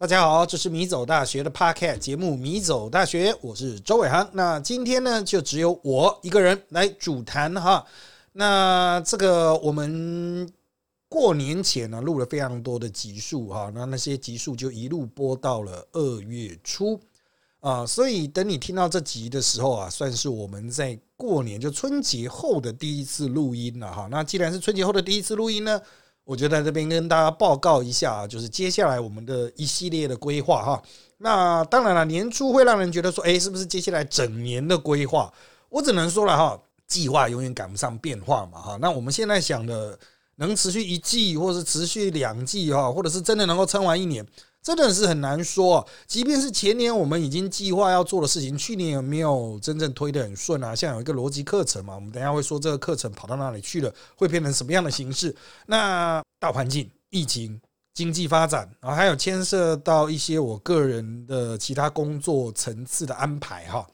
大家好，这是米走大学的 Podcast 节目《米走大学》，我是周伟航。那今天呢，就只有我一个人来主谈哈。那这个我们过年前呢，录了非常多的集数哈，那那些集数就一路播到了二月初啊。所以等你听到这集的时候啊，算是我们在过年就春节后的第一次录音了哈。那既然是春节后的第一次录音呢？我就在这边跟大家报告一下，就是接下来我们的一系列的规划哈。那当然了，年初会让人觉得说，哎，是不是接下来整年的规划？我只能说了哈，计划永远赶不上变化嘛哈。那我们现在想的，能持续一季，或是持续两季哈，或者是真的能够撑完一年。真的是很难说，即便是前年我们已经计划要做的事情，去年有没有真正推得很顺啊？像有一个逻辑课程嘛，我们等下会说这个课程跑到哪里去了，会变成什么样的形式？那大环境、疫情、经济发展啊，还有牵涉到一些我个人的其他工作层次的安排哈，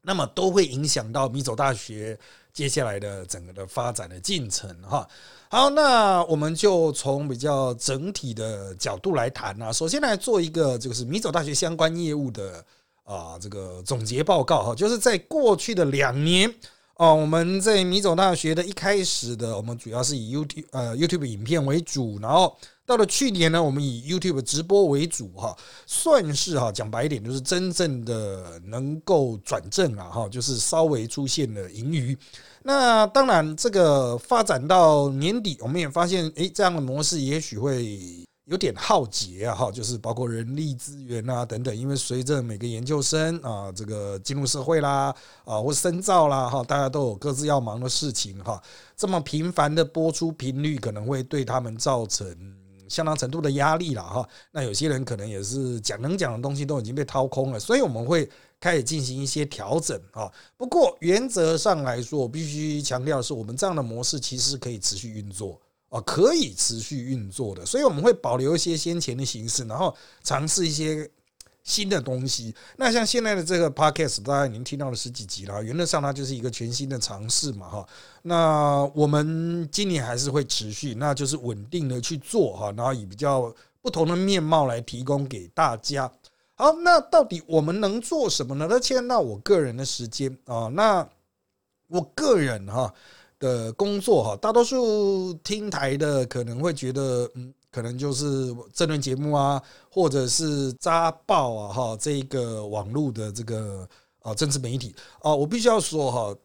那么都会影响到米走大学接下来的整个的发展的进程哈。好，那我们就从比较整体的角度来谈啊。首先来做一个就是米走大学相关业务的啊这个总结报告哈，就是在过去的两年哦，我们在米走大学的一开始的，我们主要是以 YouTube 呃 YouTube 影片为主，然后到了去年呢，我们以 YouTube 直播为主哈，算是哈讲白一点，就是真正的能够转正了哈，就是稍微出现了盈余。那当然，这个发展到年底，我们也发现，诶，这样的模式也许会有点耗竭啊，哈，就是包括人力资源啊等等，因为随着每个研究生啊，这个进入社会啦，啊，或深造啦，哈，大家都有各自要忙的事情，哈，这么频繁的播出频率，可能会对他们造成相当程度的压力了，哈。那有些人可能也是讲能讲的东西都已经被掏空了，所以我们会。开始进行一些调整啊，不过原则上来说，我必须强调的是，我们这样的模式其实可以持续运作啊，可以持续运作的。所以我们会保留一些先前的形式，然后尝试一些新的东西。那像现在的这个 podcast，大家已经听到了十几集了，原则上它就是一个全新的尝试嘛，哈。那我们今年还是会持续，那就是稳定的去做哈，然后以比较不同的面貌来提供给大家。好，那到底我们能做什么呢？那牵到我个人的时间啊，那我个人哈的工作哈，大多数听台的可能会觉得，嗯，可能就是政论节目啊，或者是扎报啊，哈，这个网络的这个啊政治媒体啊，我必须要说哈，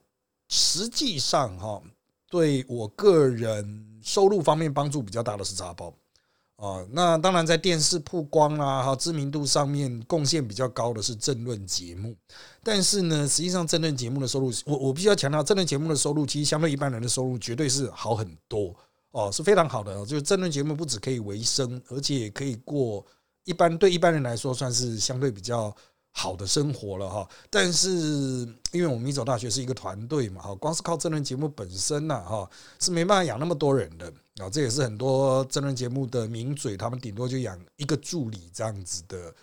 实际上哈，对我个人收入方面帮助比较大的是扎报。啊，那当然，在电视曝光啊，哈，知名度上面贡献比较高的是政论节目，但是呢，实际上政论节目的收入，我我必须要强调，政论节目的收入其实相对一般人的收入绝对是好很多哦，是非常好的。就是政论节目不止可以维生，而且也可以过一般对一般人来说算是相对比较。好的生活了哈，但是因为我们一走大学是一个团队嘛哈，光是靠政论节目本身呢哈是没办法养那么多人的啊，这也是很多真人节目的名嘴，他们顶多就养一个助理这样子的，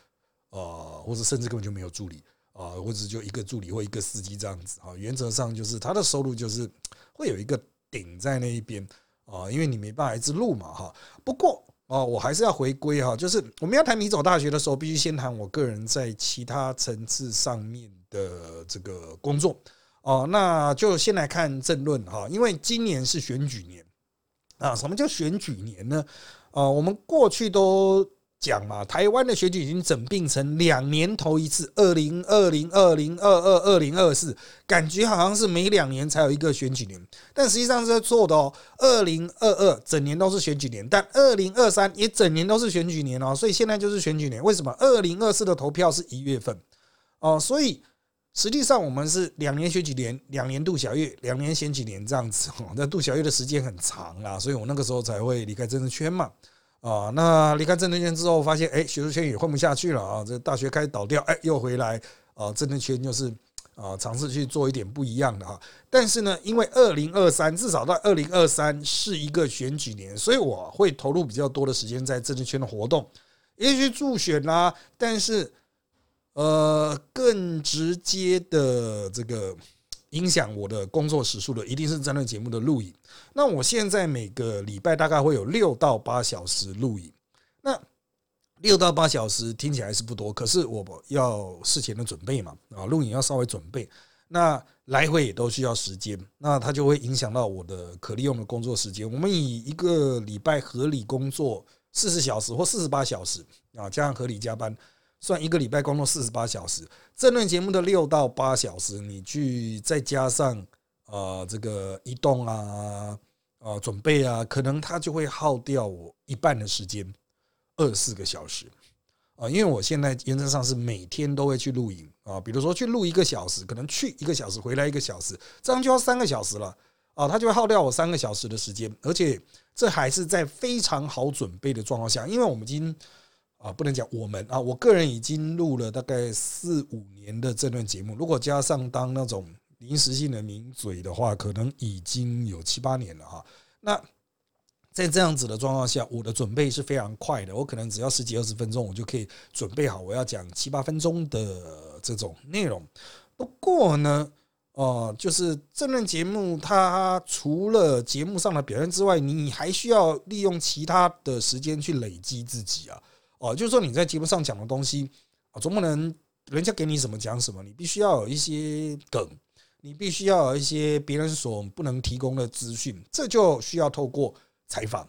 呃，或者甚至根本就没有助理啊，或者就一个助理或一个司机这样子啊，原则上就是他的收入就是会有一个顶在那一边啊，因为你没办法一直录嘛哈，不过。哦，我还是要回归哈，就是我们要谈米走大学的时候，必须先谈我个人在其他层次上面的这个工作。哦，那就先来看政论哈，因为今年是选举年啊。什么叫选举年呢？啊，我们过去都。讲嘛，台湾的选举已经整并成两年投一次，二零二零、二零二二、二零二四，感觉好像是每两年才有一个选举年，但实际上是错的哦。二零二二整年都是选举年，但二零二三也整年都是选举年哦，所以现在就是选举年。为什么？二零二四的投票是一月份哦，所以实际上我们是两年选几年，两年度小月，两年选几年这样子哦。那度小月的时间很长啊，所以我那个时候才会离开政治圈嘛。啊，那离开政治圈之后，发现哎，学术圈也混不下去了啊！这大学开始倒掉，哎，又回来啊！政治圈就是啊，尝试去做一点不一样的哈。但是呢，因为二零二三至少到二零二三是一个选举年，所以我会投入比较多的时间在政治圈的活动，也许助选啦。但是呃，更直接的这个。影响我的工作时数的，一定是这论节目的录影。那我现在每个礼拜大概会有六到八小时录影。那六到八小时听起来是不多，可是我要事前的准备嘛，啊，录影要稍微准备，那来回也都需要时间，那它就会影响到我的可利用的工作时间。我们以一个礼拜合理工作四十小时或四十八小时啊，加上合理加班，算一个礼拜工作四十八小时。这轮节目的六到八小时，你去再加上呃这个移动啊、呃准备啊，可能它就会耗掉我一半的时间。二十四个小时啊，因为我现在原则上是每天都会去录影啊，比如说去录一个小时，可能去一个小时，回来一个小时，这样就要三个小时了啊，它就会耗掉我三个小时的时间，而且这还是在非常好准备的状况下，因为我们已经啊不能讲我们啊，我个人已经录了大概四五年的这段节目，如果加上当那种临时性的名嘴的话，可能已经有七八年了哈，那。在这样子的状况下，我的准备是非常快的。我可能只要十几二十分钟，我就可以准备好我要讲七八分钟的这种内容。不过呢，哦，就是这段节目，它除了节目上的表现之外，你还需要利用其他的时间去累积自己啊。哦，就是说你在节目上讲的东西啊，总不能人家给你什么讲什么，你必须要有一些梗，你必须要有一些别人所不能提供的资讯，这就需要透过。采访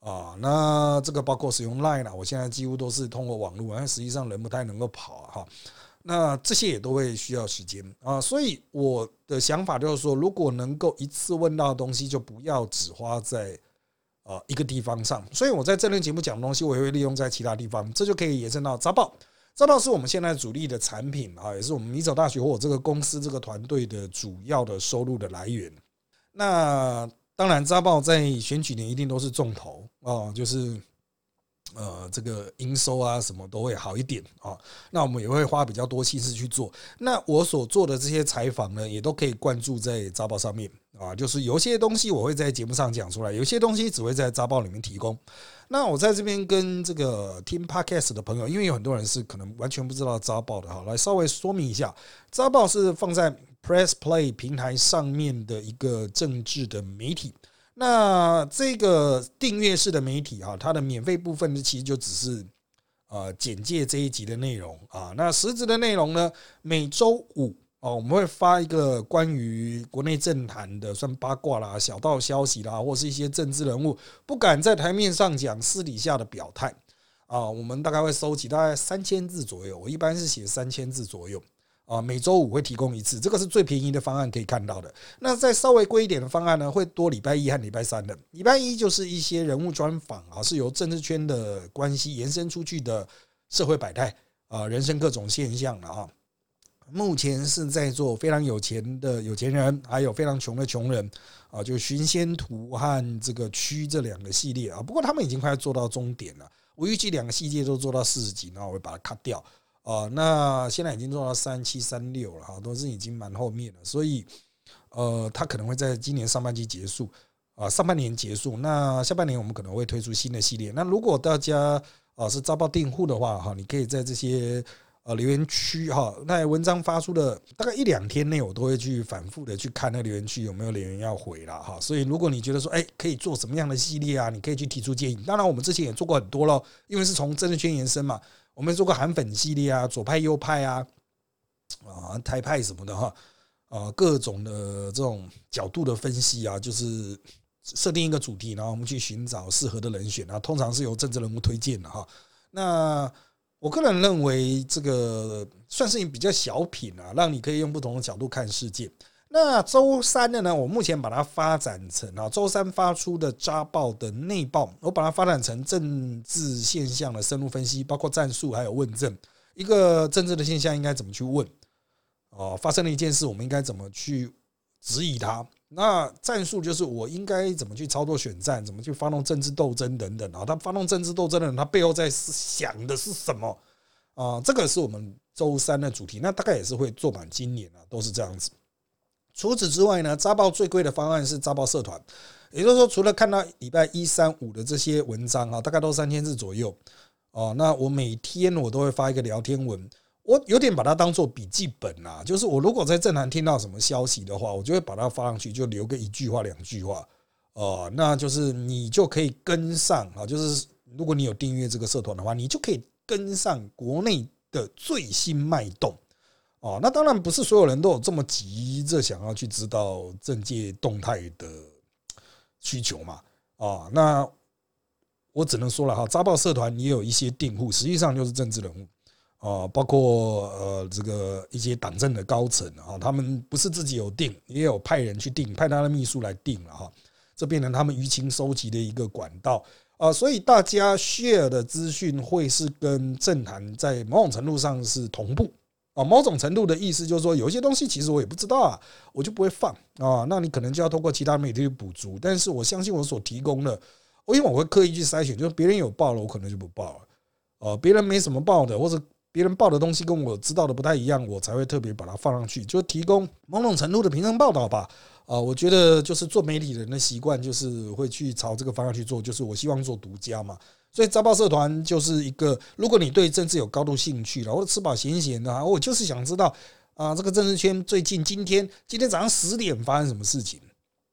啊，那这个包括使用 Line 啊，我现在几乎都是通过网络，但实际上人不太能够跑哈。那这些也都会需要时间啊，所以我的想法就是说，如果能够一次问到的东西，就不要只花在啊一个地方上。所以我在这轮节目讲的东西，我也会利用在其他地方，这就可以延伸到杂报。杂报是我们现在主力的产品啊，也是我们米走大学或我这个公司这个团队的主要的收入的来源。那当然，扎报在选举年一定都是重头啊，就是呃，这个营收啊什么都会好一点啊。那我们也会花比较多心思去做。那我所做的这些采访呢，也都可以灌注在扎报上面啊。就是有些东西我会在节目上讲出来，有些东西只会在扎报里面提供。那我在这边跟这个听 Podcast 的朋友，因为有很多人是可能完全不知道扎报的哈，来稍微说明一下，扎报是放在。Press Play 平台上面的一个政治的媒体，那这个订阅式的媒体啊，它的免费部分呢，其实就只是呃简介这一集的内容啊。那实质的内容呢，每周五哦，我们会发一个关于国内政坛的算八卦啦、小道消息啦，或是一些政治人物不敢在台面上讲、私底下的表态啊，我们大概会收集大概三千字左右，我一般是写三千字左右。啊，每周五会提供一次，这个是最便宜的方案可以看到的。那再稍微贵一点的方案呢，会多礼拜一和礼拜三的。礼拜一就是一些人物专访啊，是由政治圈的关系延伸出去的社会百态啊，人生各种现象了啊。目前是在做非常有钱的有钱人，还有非常穷的穷人啊，就寻仙图和这个区这两个系列啊。不过他们已经快要做到终点了，我预计两个系列都做到四十集，然后我会把它 cut 掉。啊，那现在已经做到三七三六了哈，都是已经蛮后面了，所以呃，它可能会在今年上半季结束啊，上半年结束，那下半年我们可能会推出新的系列。那如果大家啊是招报订户的话哈，你可以在这些呃留言区哈，那文章发出的大概一两天内，我都会去反复的去看那个留言区有没有留言要回了哈。所以如果你觉得说哎可以做什么样的系列啊，你可以去提出建议。当然我们之前也做过很多了，因为是从政治圈延伸嘛。我们做过韩粉系列啊，左派右派啊，啊台派什么的哈，啊各种的这种角度的分析啊，就是设定一个主题，然后我们去寻找适合的人选啊，通常是由政治人物推荐的哈。那我个人认为这个算是一比较小品啊，让你可以用不同的角度看世界。那周三的呢？我目前把它发展成啊，周三发出的扎报的内报，我把它发展成政治现象的深入分析，包括战术还有问政。一个政治的现象应该怎么去问？哦，发生了一件事，我们应该怎么去质疑它？那战术就是我应该怎么去操作选战，怎么去发动政治斗争等等啊？他发动政治斗争的人，他背后在想的是什么啊？这个是我们周三的主题，那大概也是会做满今年啊，都是这样子。除此之外呢，扎报最贵的方案是扎报社团，也就是说，除了看到礼拜一、三、五的这些文章啊，大概都三千字左右哦。那我每天我都会发一个聊天文，我有点把它当做笔记本啊。就是我如果在正坛听到什么消息的话，我就会把它发上去，就留个一句话、两句话哦。那就是你就可以跟上啊，就是如果你有订阅这个社团的话，你就可以跟上国内的最新脉动。哦，那当然不是所有人都有这么急着想要去知道政界动态的需求嘛。啊，那我只能说了哈，扎报社团也有一些订户，实际上就是政治人物。啊，包括呃这个一些党政的高层啊，他们不是自己有定，也有派人去定，派他的秘书来定了哈，这变成他们舆情收集的一个管道啊，所以大家 share 的资讯会是跟政坛在某种程度上是同步啊，某种程度的意思就是说，有些东西其实我也不知道啊，我就不会放啊，那你可能就要通过其他媒体去补足，但是我相信我所提供的，因为我会刻意去筛选，就是别人有报了，我可能就不报了，哦，别人没什么报的，或者。别人报的东西跟我知道的不太一样，我才会特别把它放上去，就提供某种程度的平衡报道吧。啊，我觉得就是做媒体人的习惯，就是会去朝这个方向去做，就是我希望做独家嘛。所以，早报社团就是一个，如果你对政治有高度兴趣了，或者吃饱闲闲的，我就是想知道啊，这个政治圈最近今天今天早上十点发生什么事情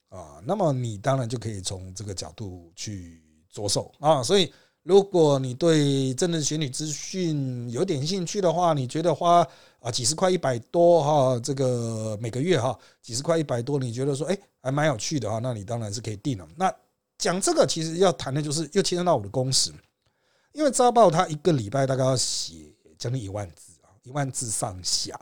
啊？那么你当然就可以从这个角度去着手啊。所以。如果你对政治选举资讯有点兴趣的话，你觉得花啊几十块一百多哈，这个每个月哈几十块一百多，你觉得说哎还蛮有趣的哈，那你当然是可以定了。那讲这个其实要谈的就是又牵涉到我的工时，因为《早报》它一个礼拜大概要写将近一万字啊，一万字上下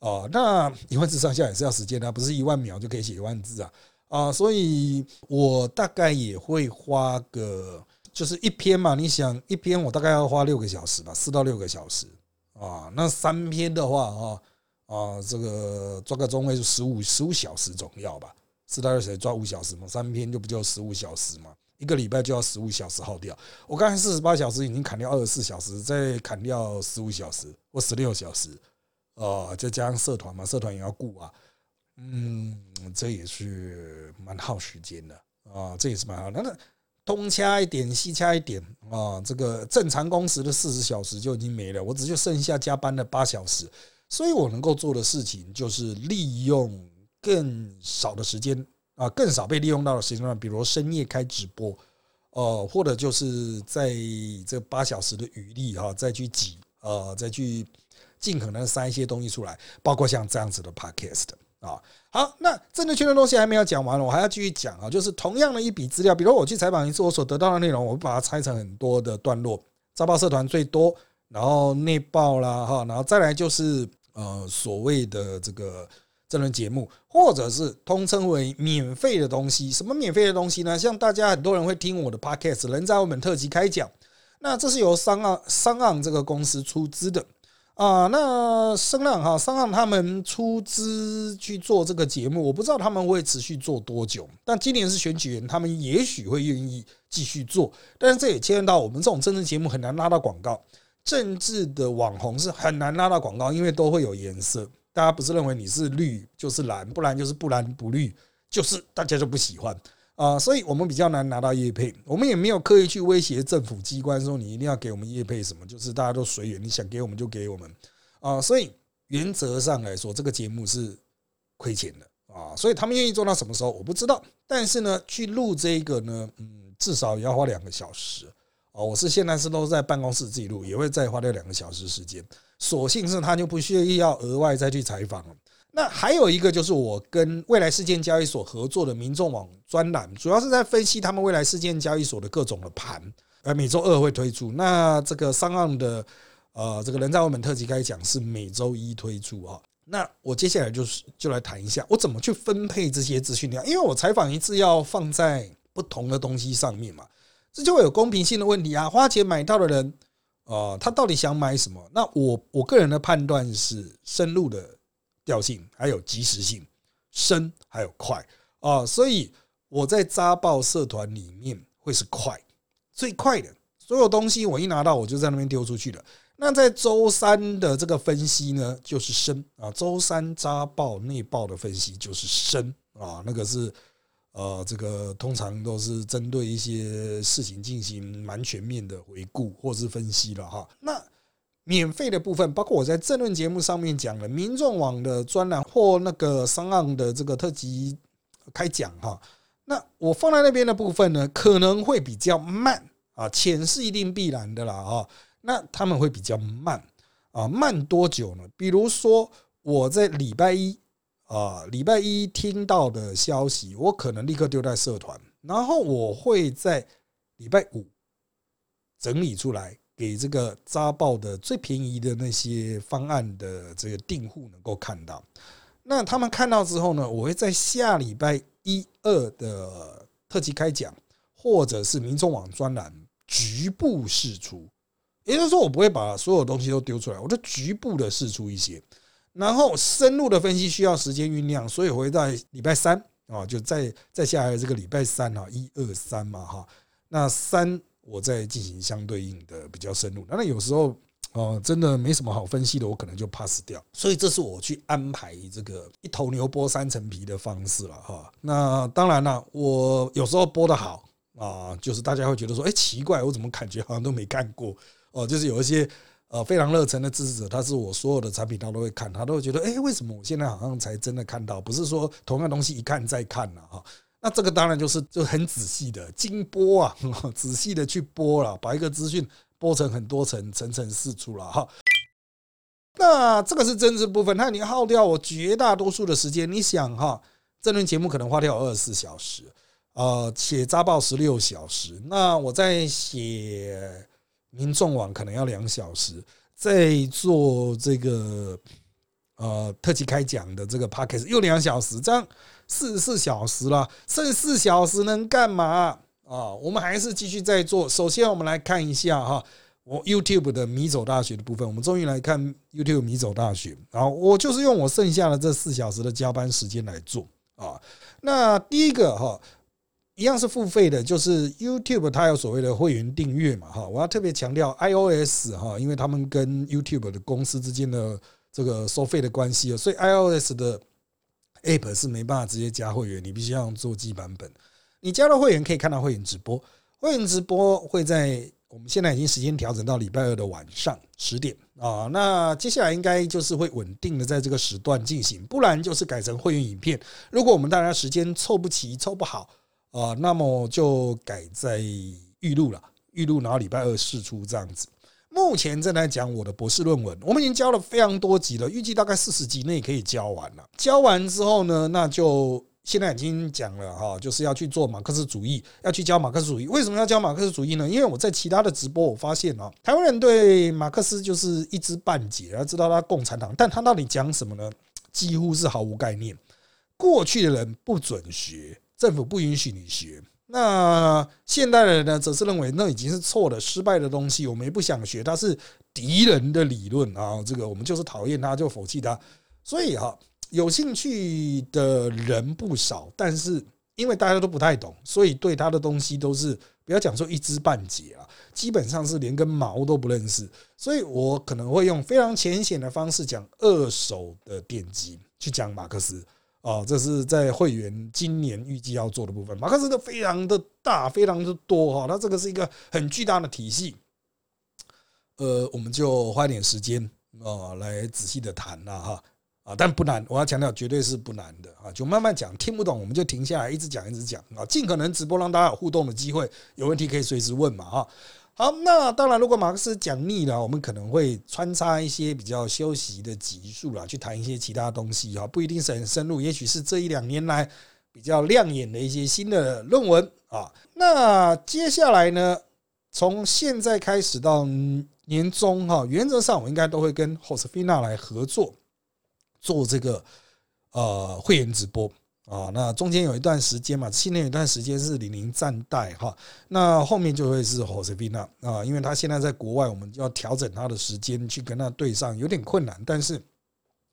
哦，那一万字上下也是要时间的，不是一万秒就可以写一万字啊啊，所以我大概也会花个。就是一篇嘛，你想一篇我大概要花六个小时吧，四到六个小时啊。那三篇的话啊啊，这个抓个中位数十五十五小时总要吧，四到六小时抓五小时嘛，三篇就不就十五小时嘛，一个礼拜就要十五小时耗掉。我刚才四十八小时已经砍掉二十四小时，再砍掉十五小时或十六小时，啊，再加上社团嘛，社团也要顾啊，嗯，这也是蛮耗时间的啊，这也是蛮耗那那。东掐一点，西掐一点啊！这个正常工时的四十小时就已经没了，我只就剩下加班的八小时，所以我能够做的事情就是利用更少的时间啊，更少被利用到的时间段，比如深夜开直播，哦，或者就是在这八小时的余力哈，再去挤呃，再去尽可能塞一些东西出来，包括像这样子的 podcast。啊，好，那政治圈的东西还没有讲完了，我还要继续讲啊。就是同样的一笔资料，比如我去采访一次，我所得到的内容，我把它拆成很多的段落。招报社团最多，然后内报啦，哈，然后再来就是呃所谓的这个政论节目，或者是通称为免费的东西。什么免费的东西呢？像大家很多人会听我的 podcast，人在澳门特辑开讲，那这是由商岸商岸这个公司出资的。啊，那声浪哈，声浪他们出资去做这个节目，我不知道他们会持续做多久。但今年是选举年，他们也许会愿意继续做。但是这也牵涉到我们这种政治节目很难拉到广告，政治的网红是很难拉到广告，因为都会有颜色。大家不是认为你是绿就是蓝，不然就是不蓝不绿，就是大家就不喜欢。啊，所以我们比较难拿到业配，我们也没有刻意去威胁政府机关说你一定要给我们业配什么，就是大家都随缘，你想给我们就给我们啊。所以原则上来说，这个节目是亏钱的啊。所以他们愿意做到什么时候我不知道，但是呢，去录这个呢，嗯，至少也要花两个小时啊。我是现在是都在办公室自己录，也会再花掉两个小时时间。所幸是他就不需要额外再去采访了。那还有一个就是我跟未来事件交易所合作的民众网专栏，主要是在分析他们未来事件交易所的各种的盘，呃，每周二会推出。那这个上岸的呃，这个人在澳门特辑开讲是每周一推出啊。那我接下来就是就来谈一下我怎么去分配这些资讯量，因为我采访一次要放在不同的东西上面嘛，这就会有公平性的问题啊。花钱买到的人，呃，他到底想买什么？那我我个人的判断是深入的。调性还有及时性，深还有快啊，所以我在扎报社团里面会是快，最快的所有东西我一拿到我就在那边丢出去了。那在周三的这个分析呢，就是深啊，周三扎报内报的分析就是深啊，那个是呃，这个通常都是针对一些事情进行蛮全面的回顾或是分析了哈。那免费的部分，包括我在政论节目上面讲的民众网的专栏或那个商岸的这个特辑开讲哈，那我放在那边的部分呢，可能会比较慢啊，浅是一定必然的啦啊，那他们会比较慢啊，慢多久呢？比如说我在礼拜一啊，礼拜一听到的消息，我可能立刻丢在社团，然后我会在礼拜五整理出来，给这个扎报的最便宜的那些方案的这个订户能够看到。那他们看到之后呢，我会在下礼拜一二的特辑开讲，或者是民众网专栏局部释出，也就是说，我不会把所有东西都丢出来，我就局部的释出一些，然后深入的分析需要时间酝酿，所以我会在礼拜三啊，就在在下来这个礼拜三啊，一二三嘛哈，那三我再进行相对应的比较深入，那有时候。哦，真的没什么好分析的，我可能就 pass 掉。所以这是我去安排这个一头牛剥三层皮的方式了哈。那当然了，我有时候播的好啊，就是大家会觉得说，哎，奇怪，我怎么感觉好像都没看过哦？就是有一些呃非常热忱的支持者，他是我所有的产品他都会看，他都会觉得，哎，为什么我现在好像才真的看到？不是说同样东西一看再看了哈。那这个当然就是就很仔细的精播啊，仔细的去播了，把一个资讯。播成很多层，层层四出了哈。那这个是政治部分，那你耗掉我绝大多数的时间。你想哈，这轮节目可能花掉二十四小时，呃，写扎报十六小时。那我在写民众网可能要两小时，在做这个呃特辑开讲的这个 p a c k a g e 又两小时，这样四十四小时了，剩四小时能干嘛？啊，我们还是继续在做。首先，我们来看一下哈，我 YouTube 的米走大学的部分。我们终于来看 YouTube 米走大学。然后，我就是用我剩下的这四小时的加班时间来做啊。那第一个哈，一样是付费的，就是 YouTube 它有所谓的会员订阅嘛哈。我要特别强调 iOS 哈，因为他们跟 YouTube 的公司之间的这个收费的关系所以 iOS 的 App 是没办法直接加会员，你必须要用座机版本。你加了会员可以看到会员直播，会员直播会在我们现在已经时间调整到礼拜二的晚上十点啊。那接下来应该就是会稳定的在这个时段进行，不然就是改成会员影片。如果我们大家时间凑不齐、凑不好啊，那么就改在预录了，预录然后礼拜二试出这样子。目前正在讲我的博士论文，我们已经交了非常多集了，预计大概四十集内可以交完了。交完之后呢，那就。现在已经讲了哈，就是要去做马克思主义，要去教马克思主义。为什么要教马克思主义呢？因为我在其他的直播我发现啊，台湾人对马克思就是一知半解，然后知道他共产党，但他到底讲什么呢？几乎是毫无概念。过去的人不准学，政府不允许你学。那现代人呢，则是认为那已经是错的、失败的东西，我们也不想学，它是敌人的理论啊。这个我们就是讨厌他，就否弃他。所以哈。有兴趣的人不少，但是因为大家都不太懂，所以对他的东西都是不要讲说一知半解啊，基本上是连根毛都不认识。所以我可能会用非常浅显的方式讲二手的典籍，去讲马克思啊，这是在会员今年预计要做的部分。马克思的非常的大，非常的多哈，它这个是一个很巨大的体系。呃，我们就花点时间啊，来仔细的谈了哈。啊，但不难，我要强调，绝对是不难的啊！就慢慢讲，听不懂我们就停下来，一直讲，一直讲啊，尽可能直播让大家有互动的机会，有问题可以随时问嘛哈。好，那当然，如果马克思讲腻了，我们可能会穿插一些比较休息的集数啦，去谈一些其他东西哈，不一定是很深入，也许是这一两年来比较亮眼的一些新的论文啊。那接下来呢，从现在开始到年终哈，原则上我应该都会跟 Hosfina 来合作。做这个呃会员直播啊，那中间有一段时间嘛，去年有一段时间是李宁暂代哈，那后面就会是 Josefina 啊，因为他现在在国外，我们要调整他的时间去跟他对上，有点困难，但是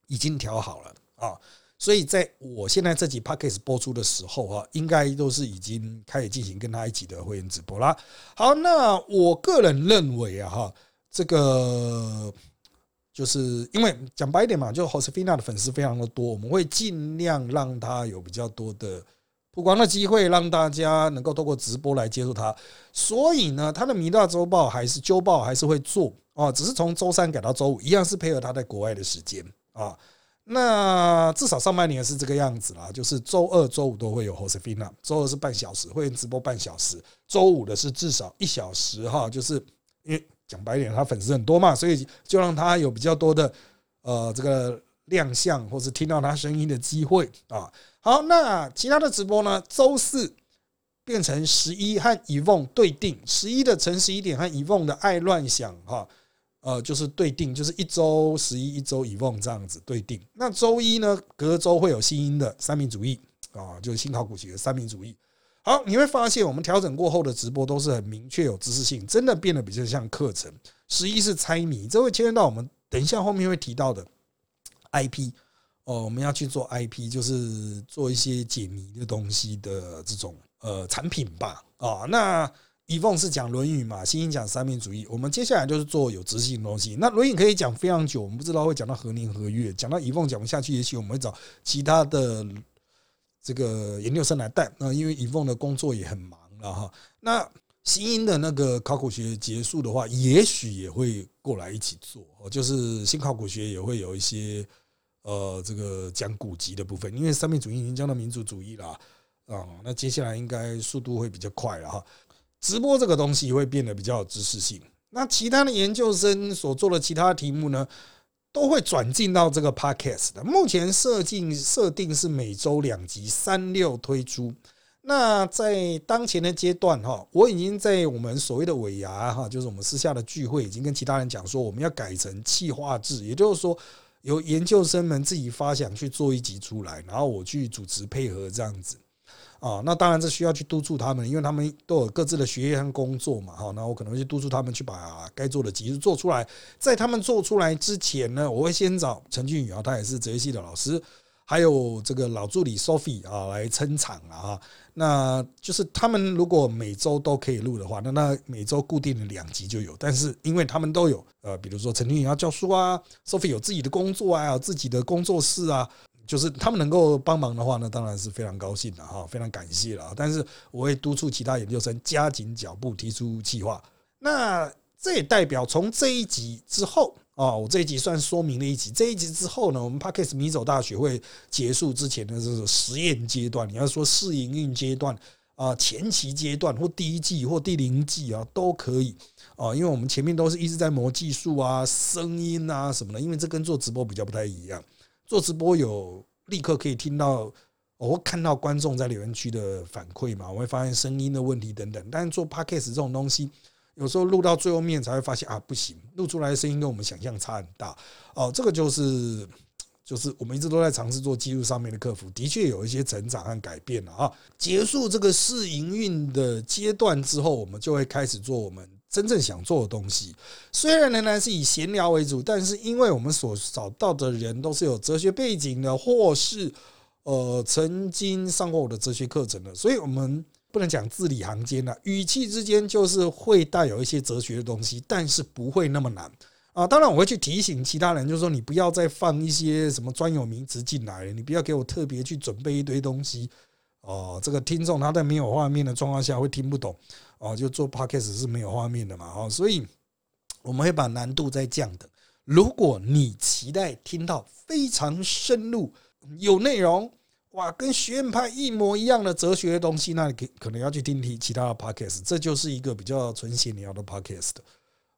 已经调好了啊，所以在我现在这集 p a c k a g e 播出的时候啊，应该都是已经开始进行跟他一起的会员直播啦。好，那我个人认为啊哈，这个。就是因为讲白一点嘛，就 Josefina 的粉丝非常的多，我们会尽量让他有比较多的曝光的机会，让大家能够透过直播来接触他。所以呢，他的米大周报还是周报还是会做啊，只是从周三改到周五，一样是配合他在国外的时间啊。那至少上半年是这个样子啦，就是周二、周五都会有 Josefina，周二是半小时，会直播半小时，周五的是至少一小时哈，就是因为讲白点，他粉丝很多嘛，所以就让他有比较多的呃这个亮相或是听到他声音的机会啊。好，那其他的直播呢？周四变成十一和以梦对定，十一的乘十一点和以梦的爱乱想哈。呃，就是对定，就是一周十一，一周以望这样子对定。那周一呢，隔周会有新音的三民主义啊，就是新考古学三民主义。好，你会发现我们调整过后的直播都是很明确有知识性，真的变得比较像课程。十一是猜谜，这会牵涉到我们等一下后面会提到的 IP 哦，我们要去做 IP，就是做一些解谜的东西的这种呃产品吧啊，那。以凤是讲《论语》嘛，新英讲三民主义。我们接下来就是做有知识性的东西。那《论语》可以讲非常久，我们不知道会讲到何年何月。讲到以凤讲不下去，也许我们会找其他的这个研究生来带。那因为以凤的工作也很忙了哈。那新英的那个考古学结束的话，也许也会过来一起做。就是新考古学也会有一些呃这个讲古籍的部分，因为三民主义已经讲到民族主义了啊。那接下来应该速度会比较快了哈。直播这个东西会变得比较有知识性。那其他的研究生所做的其他题目呢，都会转进到这个 podcast 的。目前设定设定是每周两集，三六推出。那在当前的阶段哈，我已经在我们所谓的尾牙哈，就是我们私下的聚会，已经跟其他人讲说，我们要改成企划制，也就是说，由研究生们自己发想去做一集出来，然后我去主持配合这样子。啊，那当然这需要去督促他们，因为他们都有各自的学业和工作嘛，哈。那我可能会去督促他们去把该做的集数做出来。在他们做出来之前呢，我会先找陈俊宇啊，他也是哲学系的老师，还有这个老助理 Sophie 啊来撑场啊。那就是他们如果每周都可以录的话，那那每周固定的两集就有。但是因为他们都有呃，比如说陈俊宇要教书啊，Sophie 有自己的工作啊，有自己的工作室啊。就是他们能够帮忙的话呢，当然是非常高兴的哈，非常感谢了。但是我会督促其他研究生加紧脚步，提出计划。那这也代表从这一集之后啊，我这一集算说明了一集。这一集之后呢，我们 Parkes 米走大学会结束之前的这个实验阶段，你要说试营运阶段啊，前期阶段或第一季或第零季啊，都可以啊，因为我们前面都是一直在磨技术啊、声音啊什么的，因为这跟做直播比较不太一样。做直播有立刻可以听到，我会看到观众在留言区的反馈嘛，我会发现声音的问题等等。但是做 podcast 这种东西，有时候录到最后面才会发现啊，不行，录出来的声音跟我们想象差很大。哦，这个就是就是我们一直都在尝试做技术上面的克服，的确有一些成长和改变了啊。结束这个试营运的阶段之后，我们就会开始做我们。真正想做的东西，虽然仍然是以闲聊为主，但是因为我们所找到的人都是有哲学背景的，或是呃曾经上过我的哲学课程的，所以我们不能讲字里行间的语气之间就是会带有一些哲学的东西，但是不会那么难啊。当然，我会去提醒其他人，就是说你不要再放一些什么专有名词进来，你不要给我特别去准备一堆东西哦。这个听众他在没有画面的状况下会听不懂。哦，就做 podcast 是没有画面的嘛，哦，所以我们会把难度再降的。如果你期待听到非常深入、有内容，哇，跟学院派一模一样的哲学的东西，那可可能要去听听其他的 podcast，这就是一个比较纯闲聊的 podcast。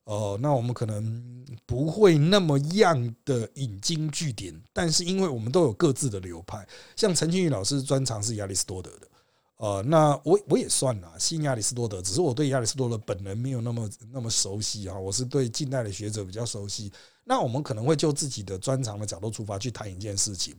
哦，那我们可能不会那么样的引经据典，但是因为我们都有各自的流派，像陈俊宇老师专长是亚里士多德的。呃，那我我也算了，新亚里士多德，只是我对亚里士多德本人没有那么那么熟悉啊，我是对近代的学者比较熟悉。那我们可能会就自己的专长的角度出发去谈一件事情。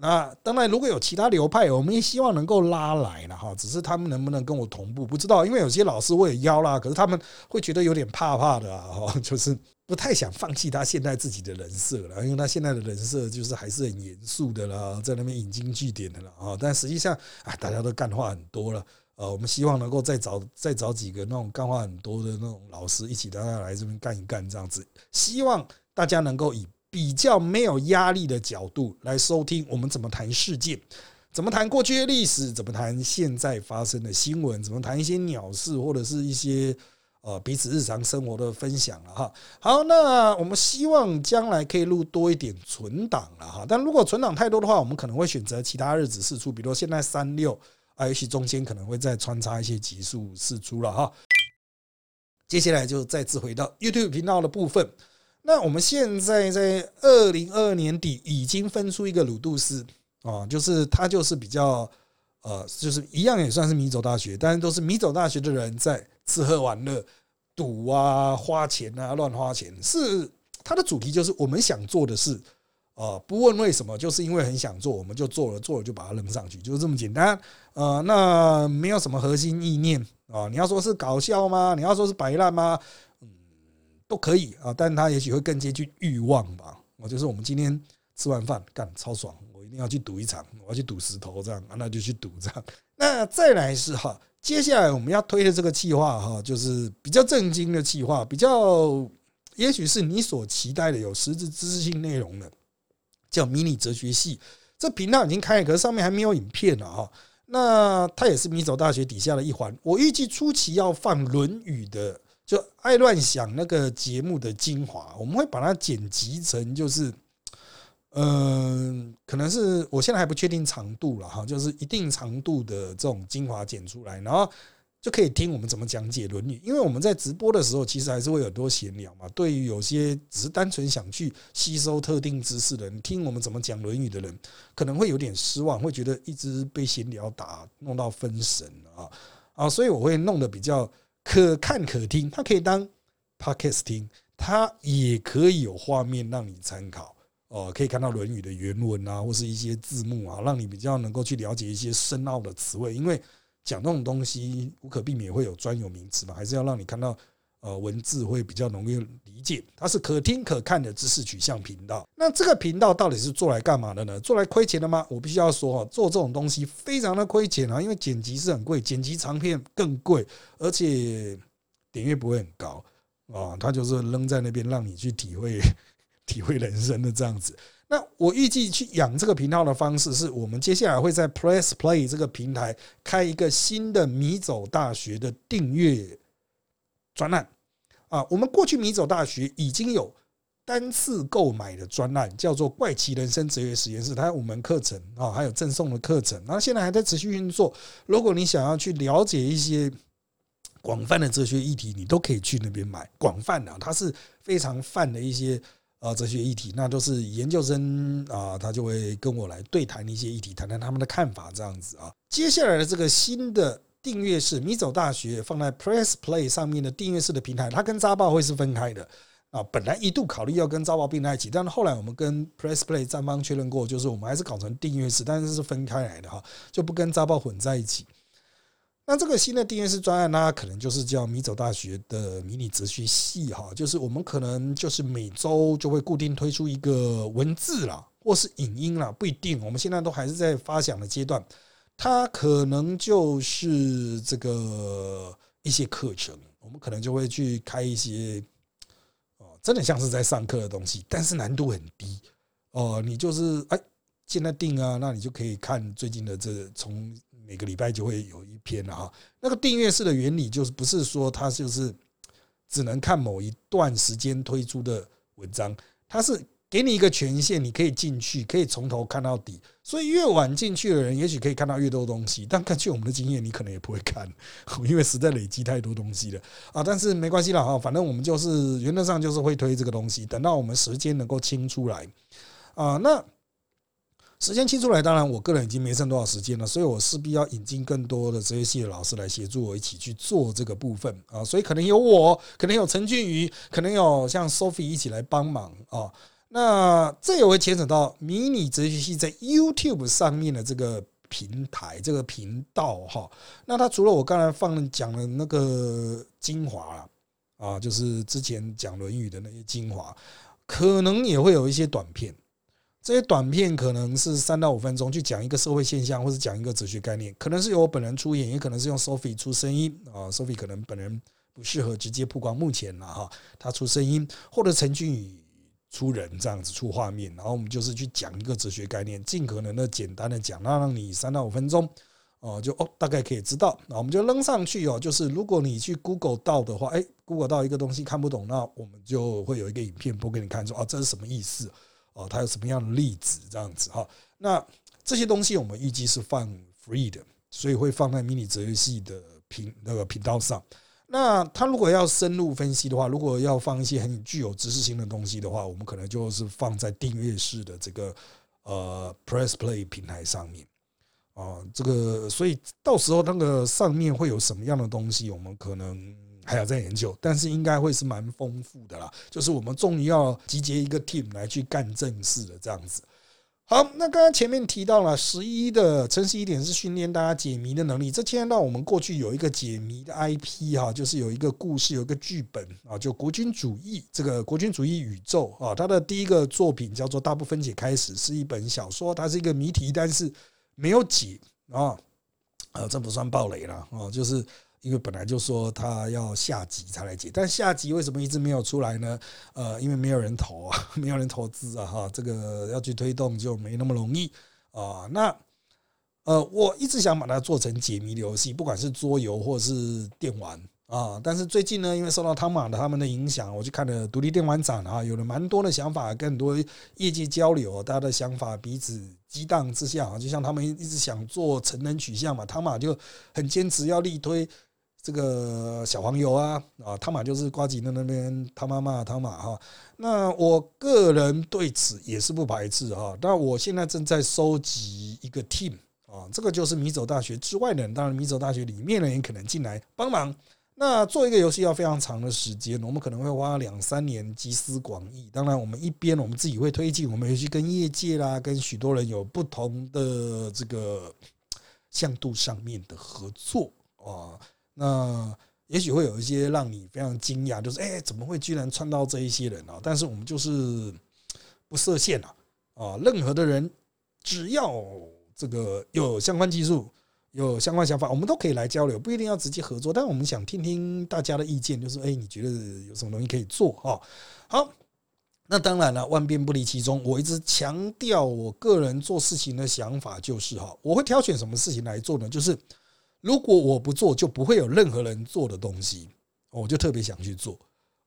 那当然，如果有其他流派，我们也希望能够拉来了哈，只是他们能不能跟我同步，不知道，因为有些老师我也邀啦，可是他们会觉得有点怕怕的啊，就是。不太想放弃他现在自己的人设了，因为他现在的人设就是还是很严肃的啦，在那边引经据典的了啊。但实际上啊，大家都干话很多了。呃，我们希望能够再找再找几个那种干话很多的那种老师，一起大家来这边干一干这样子。希望大家能够以比较没有压力的角度来收听我们怎么谈事件，怎么谈过去的历史，怎么谈现在发生的新闻，怎么谈一些鸟事或者是一些。呃彼此日常生活的分享了哈。好，那我们希望将来可以录多一点存档了哈。但如果存档太多的话，我们可能会选择其他日子试出，比如现在三六，啊，也许中间可能会再穿插一些集数试出了哈。接下来就再次回到 YouTube 频道的部分。那我们现在在二零二二年底已经分出一个鲁杜斯啊，就是他就是比较呃，就是一样也算是米走大学，但是都是米走大学的人在吃喝玩乐、赌啊、花钱啊、乱花钱。是他的主题就是我们想做的事啊，不问为什么，就是因为很想做，我们就做了，做了就把它扔上去，就是这么简单。呃，那没有什么核心意念。啊，你要说是搞笑吗？你要说是摆烂吗？都可以啊，但他也许会更接近欲望吧。我就是我们今天吃完饭干超爽，我一定要去赌一场，我要去赌石头这样，那就去赌这样。那再来是哈，接下来我们要推的这个计划哈，就是比较震惊的计划，比较也许是你所期待的有实质知识性内容的，叫迷你哲学系。这频道已经开了，可是上面还没有影片了哈。那它也是米走大学底下的一环。我预计初期要放《论语》的，就爱乱想那个节目的精华，我们会把它剪辑成，就是，嗯，可能是我现在还不确定长度了哈，就是一定长度的这种精华剪出来，然后。就可以听我们怎么讲解《论语》，因为我们在直播的时候，其实还是会有很多闲聊嘛。对于有些只是单纯想去吸收特定知识的人，听我们怎么讲《论语》的人，可能会有点失望，会觉得一直被闲聊打弄到分神啊啊！所以我会弄得比较可看可听，它可以当 podcast 听，它也可以有画面让你参考哦，可以看到《论语》的原文啊，或是一些字幕啊，让你比较能够去了解一些深奥的词汇，因为。讲这种东西无可避免会有专有名词嘛，还是要让你看到呃文字会比较容易理解。它是可听可看的知识取向频道。那这个频道到底是做来干嘛的呢？做来亏钱的吗？我必须要说哈，做这种东西非常的亏钱啊，因为剪辑是很贵，剪辑长片更贵，而且点阅不会很高啊。它就是扔在那边让你去体会 体会人生的这样子。那我预计去养这个频道的方式，是我们接下来会在 Press Play 这个平台开一个新的米走大学的订阅专案啊。我们过去米走大学已经有单次购买的专案，叫做怪奇人生哲学实验室，它有五门课程啊，还有赠送的课程，然后现在还在持续运作。如果你想要去了解一些广泛的哲学议题，你都可以去那边买。广泛的，它是非常泛的一些。啊，哲学议题，那都是研究生啊，他就会跟我来对谈一些议题，谈谈他们的看法，这样子啊。接下来的这个新的订阅式米走大学放在 Press Play 上面的订阅式的平台，它跟扎报会是分开的啊。本来一度考虑要跟扎报并在一起，但是后来我们跟 Press Play 站方确认过，就是我们还是搞成订阅式，但是是分开来的哈，就不跟扎报混在一起。那这个新的订阅式专案呢，可能就是叫米走大学的迷你哲学系哈，就是我们可能就是每周就会固定推出一个文字啦，或是影音啦，不一定。我们现在都还是在发想的阶段，它可能就是这个一些课程，我们可能就会去开一些哦，真的像是在上课的东西，但是难度很低哦。你就是哎，现在订啊，那你就可以看最近的这从。每个礼拜就会有一篇了哈。那个订阅式的原理就是不是说它就是只能看某一段时间推出的文章，它是给你一个权限，你可以进去，可以从头看到底。所以越晚进去的人，也许可以看到越多东西。但根据我们的经验，你可能也不会看，因为实在累积太多东西了啊。但是没关系了哈，反正我们就是原则上就是会推这个东西。等到我们时间能够清出来啊，那。时间清出来，当然我个人已经没剩多少时间了，所以我势必要引进更多的哲学系的老师来协助我一起去做这个部分啊，所以可能有我，可能有陈俊宇，可能有像 Sophie 一起来帮忙啊。那这也会牵扯到迷你哲学系在 YouTube 上面的这个平台、这个频道哈。那它除了我刚才放讲的那个精华啊，就是之前讲《论语》的那些精华，可能也会有一些短片。这些短片可能是三到五分钟，去讲一个社会现象，或者讲一个哲学概念，可能是由我本人出演，也可能是用 Sophie 出声音啊。Sophie 可能本人不适合直接曝光，目前了哈，他出声音，或者陈俊宇出人这样子出画面，然后我们就是去讲一个哲学概念，尽可能的简单的讲，那让你三到五分钟哦，就哦大概可以知道，那我们就扔上去哦。就是如果你去 Google 到的话，哎，Google 到一个东西看不懂，那我们就会有一个影片播给你看，说哦这是什么意思哦，它有什么样的例子这样子哈。那这些东西我们预计是放 free 的，所以会放在迷你哲学系的频那个频道上。那他如果要深入分析的话，如果要放一些很具有知识性的东西的话，我们可能就是放在订阅式的这个呃 Press Play 平台上面。啊，这个，所以到时候那个上面会有什么样的东西，我们可能还要再研究，但是应该会是蛮丰富的啦。就是我们终于要集结一个 team 来去干正事的这样子。好，那刚刚前面提到了十一的城市一点是训练大家解谜的能力，这牵到我们过去有一个解谜的 IP 哈，就是有一个故事，有一个剧本啊，就国君主义这个国君主义宇宙啊，它的第一个作品叫做《大部分解开始》，是一本小说，它是一个谜题，但是。没有解啊，呃，这不算暴雷了啊，就是因为本来就说他要下集才来解，但下集为什么一直没有出来呢？呃，因为没有人投啊，没有人投资啊，哈，这个要去推动就没那么容易啊。那呃，我一直想把它做成解谜的游戏，不管是桌游或是电玩。啊！但是最近呢，因为受到汤马的他们的影响，我去看了独立电玩展啊，有了蛮多的想法，跟很多业界交流，大家的想法彼此激荡之下啊，就像他们一直想做成人取向嘛，汤马就很坚持要力推这个小黄油啊啊，汤马就是瓜吉的那边他妈妈汤马哈。那我个人对此也是不排斥哈。那我现在正在收集一个 team 啊，这个就是米走大学之外的人，当然米走大学里面的人可能进来帮忙。那做一个游戏要非常长的时间，我们可能会花两三年集思广益。当然，我们一边我们自己会推进，我们会去跟业界啦，跟许多人有不同的这个向度上面的合作啊。那也许会有一些让你非常惊讶，就是哎，怎么会居然串到这一些人啊？但是我们就是不设限啊，啊，任何的人只要这个有相关技术。有相关想法，我们都可以来交流，不一定要直接合作。但我们想听听大家的意见，就是哎，你觉得有什么东西可以做哈？好，那当然了，万变不离其宗。我一直强调，我个人做事情的想法就是哈，我会挑选什么事情来做呢？就是如果我不做，就不会有任何人做的东西，我就特别想去做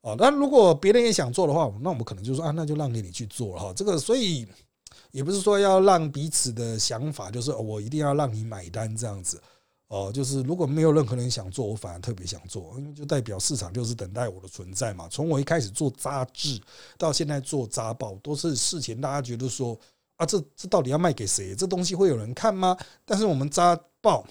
啊。那如果别人也想做的话，那我们可能就说啊，那就让给你去做了哈。这个所以。也不是说要让彼此的想法，就是我一定要让你买单这样子哦。就是如果没有任何人想做，我反而特别想做，因为就代表市场就是等待我的存在嘛。从我一开始做杂志到现在做杂报，都是事前大家觉得说啊，这这到底要卖给谁？这东西会有人看吗？但是我们杂报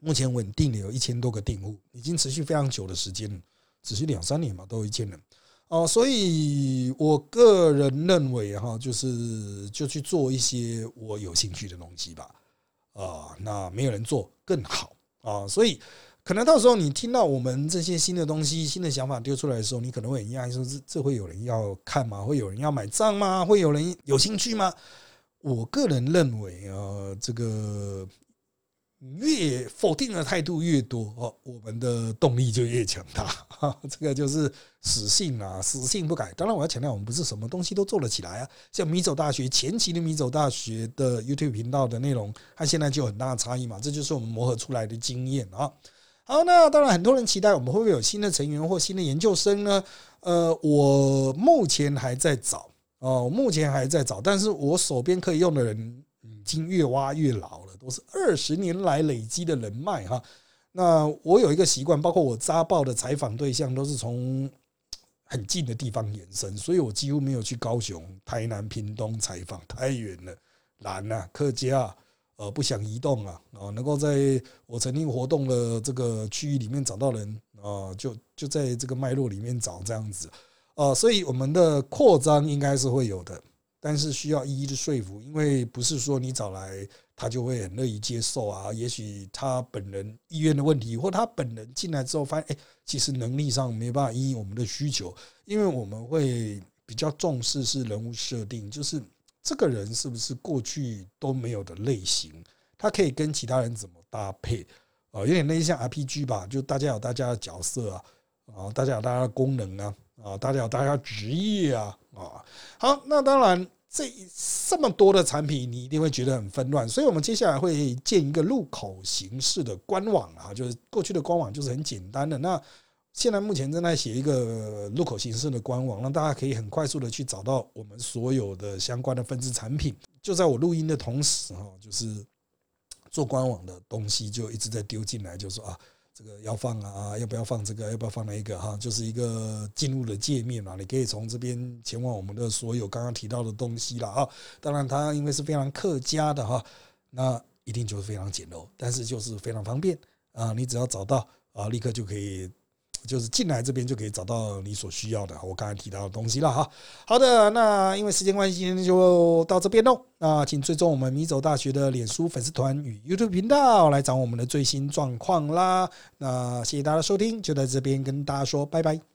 目前稳定的有一千多个订户，已经持续非常久的时间，持续两三年嘛，都有一千人。哦，所以我个人认为哈，就是就去做一些我有兴趣的东西吧。啊，那没有人做更好啊，所以可能到时候你听到我们这些新的东西、新的想法丢出来的时候，你可能会很讶异，说这这会有人要看吗？会有人要买账吗？会有人有兴趣吗？我个人认为啊，这个。越否定的态度越多哦，我们的动力就越强大。这个就是死性啊，死性不改。当然，我要强调，我们不是什么东西都做得起来啊。像米走大学前期的米走大学的 YouTube 频道的内容，它现在就有很大的差异嘛。这就是我们磨合出来的经验啊。好，那当然，很多人期待我们会不会有新的成员或新的研究生呢？呃，我目前还在找哦，目前还在找，但是我手边可以用的人已经越挖越老了。都是二十年来累积的人脉哈，那我有一个习惯，包括我扎报的采访对象都是从很近的地方延伸，所以我几乎没有去高雄、台南、屏东采访，太远了，难啊，客家啊呃不想移动啊，啊，能够在我曾经活动的这个区域里面找到人啊，就就在这个脉络里面找这样子啊，所以我们的扩张应该是会有的。但是需要一一的说服，因为不是说你找来他就会很乐意接受啊。也许他本人意愿的问题，或他本人进来之后发现，哎，其实能力上没办法应我们的需求，因为我们会比较重视是人物设定，就是这个人是不是过去都没有的类型，他可以跟其他人怎么搭配啊？有点类似像 RPG 吧，就大家有大家的角色啊，啊，大家有大家的功能啊，啊，大家有大家职业啊。啊，好，那当然，这这么多的产品，你一定会觉得很纷乱。所以我们接下来会建一个入口形式的官网啊，就是过去的官网就是很简单的。那现在目前正在写一个入口形式的官网，让大家可以很快速的去找到我们所有的相关的分支产品。就在我录音的同时，哈，就是做官网的东西就一直在丢进来，就说啊，这个要放啊，要不要放这个，要不要放那一个哈，就是一个进入的界面嘛，你可以从这边前往我们的所有刚刚提到的东西了啊。当然，它因为是非常客家的哈，那一定就是非常简陋，但是就是非常方便啊，你只要找到啊，立刻就可以。就是进来这边就可以找到你所需要的，我刚才提到的东西了哈。好的，那因为时间关系，今天就到这边喽。那请追踪我们米走大学的脸书粉丝团与 YouTube 频道，来找我们的最新状况啦。那谢谢大家收听，就在这边跟大家说拜拜。